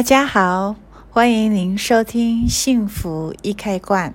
大家好，欢迎您收听《幸福一开罐》，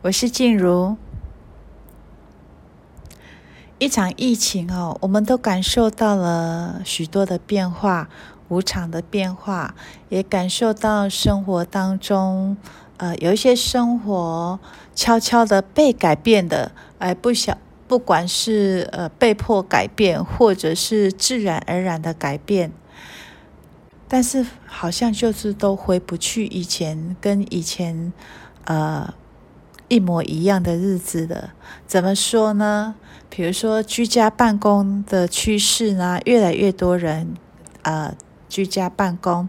我是静茹。一场疫情哦，我们都感受到了许多的变化，无常的变化，也感受到生活当中，呃，有一些生活悄悄的被改变的，哎，不想，不管是呃被迫改变，或者是自然而然的改变，但是好像就是都回不去以前跟以前，呃。一模一样的日子了，怎么说呢？比如说居家办公的趋势呢，越来越多人呃居家办公，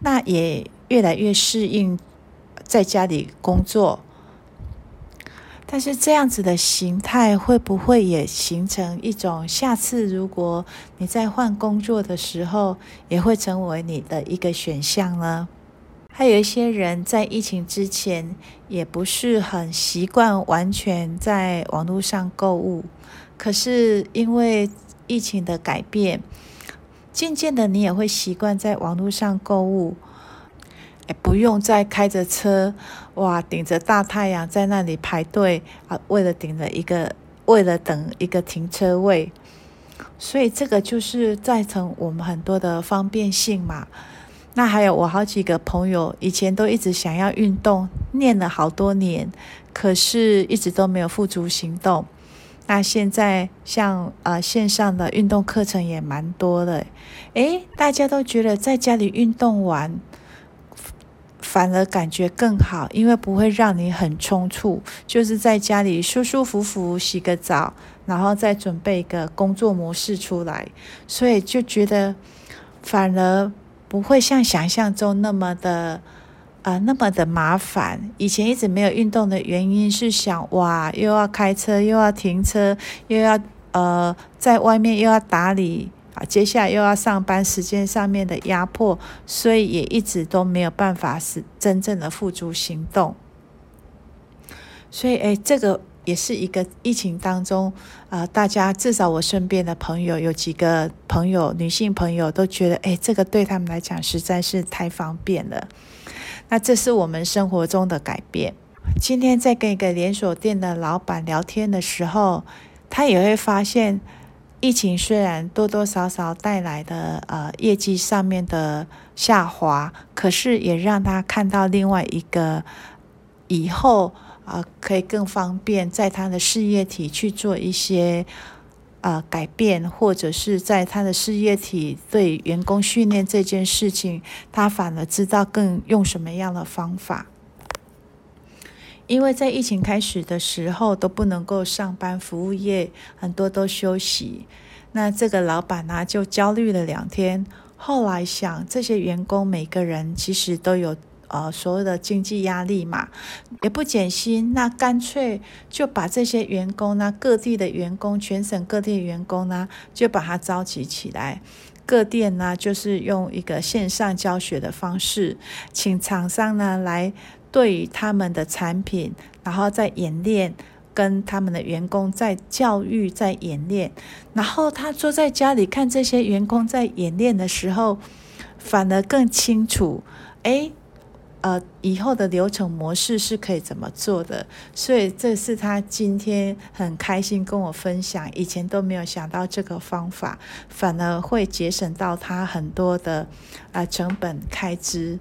那也越来越适应在家里工作。但是这样子的形态会不会也形成一种下次如果你在换工作的时候，也会成为你的一个选项呢？还有一些人在疫情之前也不是很习惯完全在网络上购物，可是因为疫情的改变，渐渐的你也会习惯在网络上购物，不用再开着车，哇，顶着大太阳在那里排队啊，为了顶了一个，为了等一个停车位，所以这个就是造成我们很多的方便性嘛。那还有我好几个朋友，以前都一直想要运动，念了好多年，可是一直都没有付诸行动。那现在像呃线上的运动课程也蛮多的，诶，大家都觉得在家里运动完，反而感觉更好，因为不会让你很匆促，就是在家里舒舒服服洗个澡，然后再准备一个工作模式出来，所以就觉得反而。不会像想象中那么的，呃，那么的麻烦。以前一直没有运动的原因是想，哇，又要开车，又要停车，又要呃，在外面又要打理啊，接下来又要上班，时间上面的压迫，所以也一直都没有办法是真正的付诸行动。所以，哎，这个。也是一个疫情当中，啊、大家至少我身边的朋友有几个朋友，女性朋友都觉得，哎，这个对他们来讲实在是太方便了。那这是我们生活中的改变。今天在跟一个连锁店的老板聊天的时候，他也会发现，疫情虽然多多少少带来的呃业绩上面的下滑，可是也让他看到另外一个以后。啊，可以更方便在他的事业体去做一些啊改变，或者是在他的事业体对员工训练这件事情，他反而知道更用什么样的方法。因为在疫情开始的时候都不能够上班，服务业很多都休息，那这个老板呢就焦虑了两天。后来想，这些员工每个人其实都有。呃，所谓的经济压力嘛，也不减薪，那干脆就把这些员工呢，各地的员工，全省各地的员工呢，就把他召集起来，各店呢，就是用一个线上教学的方式，请厂商呢来对于他们的产品，然后再演练，跟他们的员工在教育，在演练，然后他坐在家里看这些员工在演练的时候，反而更清楚，诶。呃，以后的流程模式是可以怎么做的？所以这是他今天很开心跟我分享，以前都没有想到这个方法，反而会节省到他很多的啊、成本开支。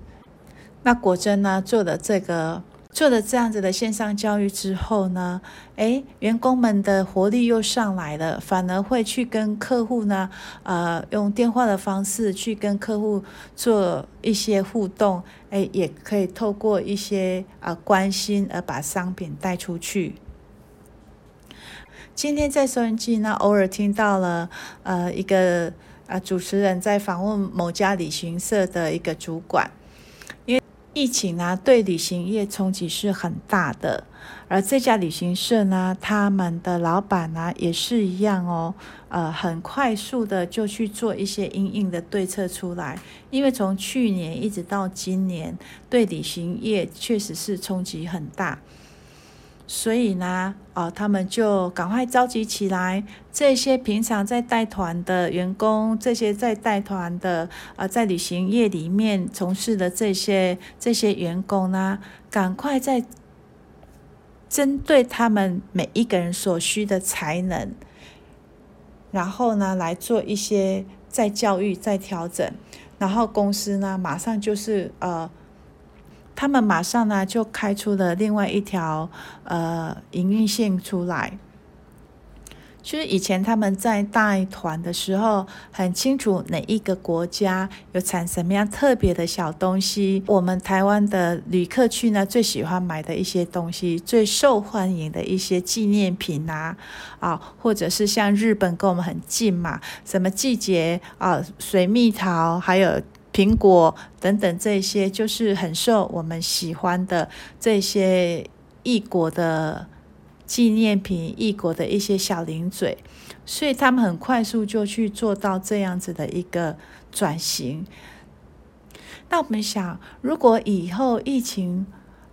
那果真呢，做了这个。做了这样子的线上教育之后呢，诶，员工们的活力又上来了，反而会去跟客户呢，呃，用电话的方式去跟客户做一些互动，诶，也可以透过一些啊、关心而把商品带出去。今天在收音机呢，偶尔听到了呃一个啊、主持人在访问某家旅行社的一个主管。疫情呢，对旅行业冲击是很大的，而这家旅行社呢，他们的老板呢也是一样哦，呃，很快速的就去做一些因应的对策出来，因为从去年一直到今年，对旅行业确实是冲击很大，所以呢，哦，他们就赶快召集起来，这些平常在带团的员工，这些在带团的啊、在旅行业里面从事的这些这些员工呢，赶快在针对他们每一个人所需的才能，然后呢，来做一些再教育、再调整，然后公司呢，马上就是呃。他们马上呢就开出了另外一条呃营运线出来。其实以前他们在带团的时候，很清楚哪一个国家有产什么样特别的小东西。我们台湾的旅客去呢，最喜欢买的一些东西，最受欢迎的一些纪念品啊，啊，或者是像日本跟我们很近嘛，什么季节啊，水蜜桃，还有。苹果等等，这些就是很受我们喜欢的这些异国的纪念品，异国的一些小零嘴，所以他们很快速就去做到这样子的一个转型。那我们想，如果以后疫情，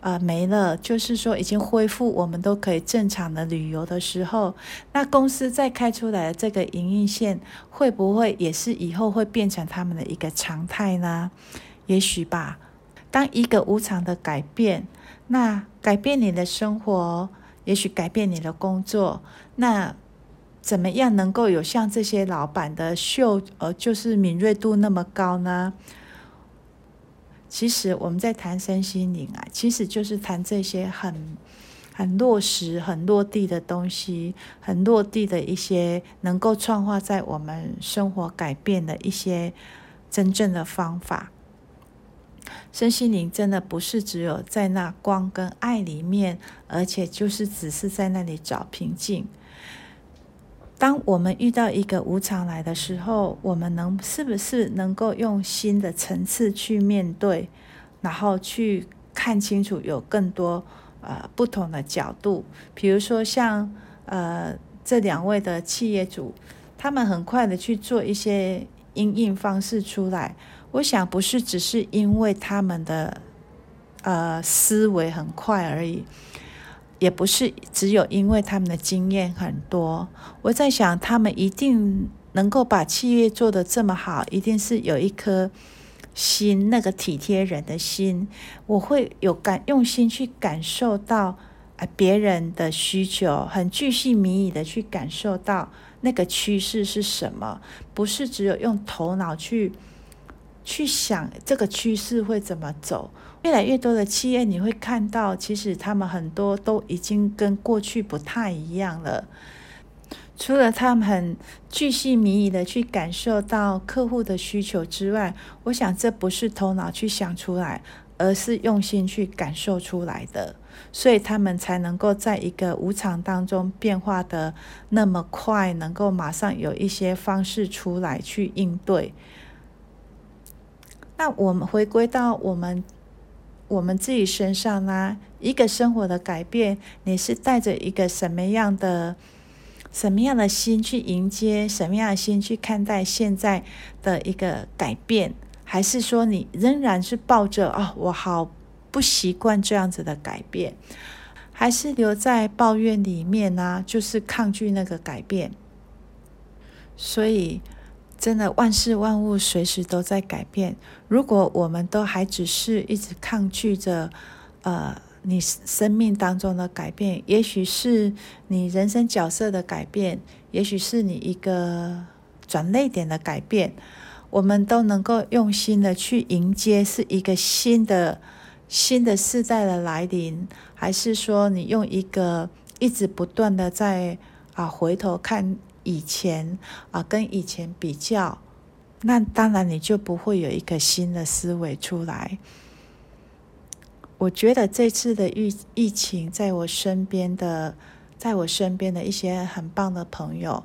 呃，没了，就是说已经恢复，我们都可以正常的旅游的时候，那公司再开出来的这个营运线，会不会也是以后会变成他们的一个常态呢？也许吧。当一个无常的改变，那改变你的生活，也许改变你的工作，那怎么样能够有像这些老板的嗅，呃，就是敏锐度那么高呢？其实我们在谈身心灵啊，其实就是谈这些很很落实、很落地的东西，很落地的一些能够创化在我们生活改变的一些真正的方法。身心灵真的不是只有在那光跟爱里面，而且就是只是在那里找平静。当我们遇到一个无常来的时候，我们能是不是能够用新的层次去面对，然后去看清楚有更多呃不同的角度？比如说像呃这两位的企业主，他们很快的去做一些因应方式出来。我想不是只是因为他们的呃思维很快而已。也不是只有因为他们的经验很多，我在想，他们一定能够把企业做得这么好，一定是有一颗心，那个体贴人的心。我会有感用心去感受到啊别人的需求，很巨细靡遗的去感受到那个趋势是什么，不是只有用头脑去去想这个趋势会怎么走。越来越多的企业，你会看到，其实他们很多都已经跟过去不太一样了。除了他们很巨细靡遗的去感受到客户的需求之外，我想这不是头脑去想出来，而是用心去感受出来的，所以他们才能够在一个无常当中变化的那么快，能够马上有一些方式出来去应对。那我们回归到我们。我们自己身上呢，一个生活的改变，你是带着一个什么样的、什么样的心去迎接，什么样的心去看待现在的一个改变？还是说你仍然是抱着哦，我好不习惯这样子的改变，还是留在抱怨里面呢？就是抗拒那个改变，所以。真的，万事万物随时都在改变。如果我们都还只是一直抗拒着，呃，你生命当中的改变，也许是你人生角色的改变，也许是你一个转捩点的改变，我们都能够用心的去迎接，是一个新的新的世代的来临，还是说你用一个一直不断的在啊回头看？以前啊，跟以前比较，那当然你就不会有一个新的思维出来。我觉得这次的疫疫情，在我身边的，在我身边的一些很棒的朋友，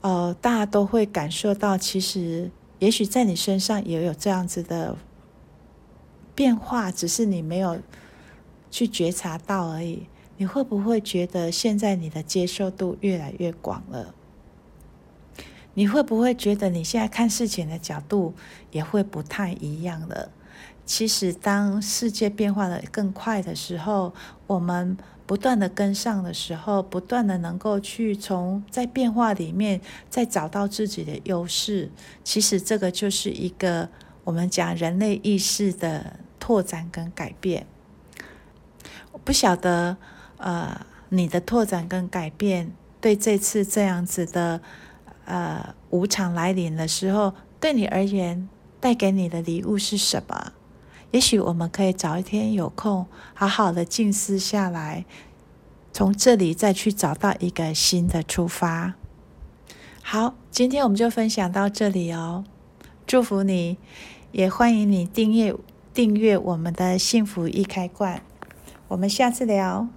呃，大家都会感受到，其实也许在你身上也有这样子的变化，只是你没有去觉察到而已。你会不会觉得现在你的接受度越来越广了？你会不会觉得你现在看事情的角度也会不太一样了？其实当世界变化的更快的时候，我们不断的跟上的时候，不断的能够去从在变化里面再找到自己的优势。其实这个就是一个我们讲人类意识的拓展跟改变。我不晓得，呃，你的拓展跟改变对这次这样子的呃无常来临的时候，对你而言带给你的礼物是什么？也许我们可以找一天有空，好好的静思下来，从这里再去找到一个新的出发。好，今天我们就分享到这里哦，祝福你，也欢迎你订阅订阅我们的幸福易开罐，我们下次聊。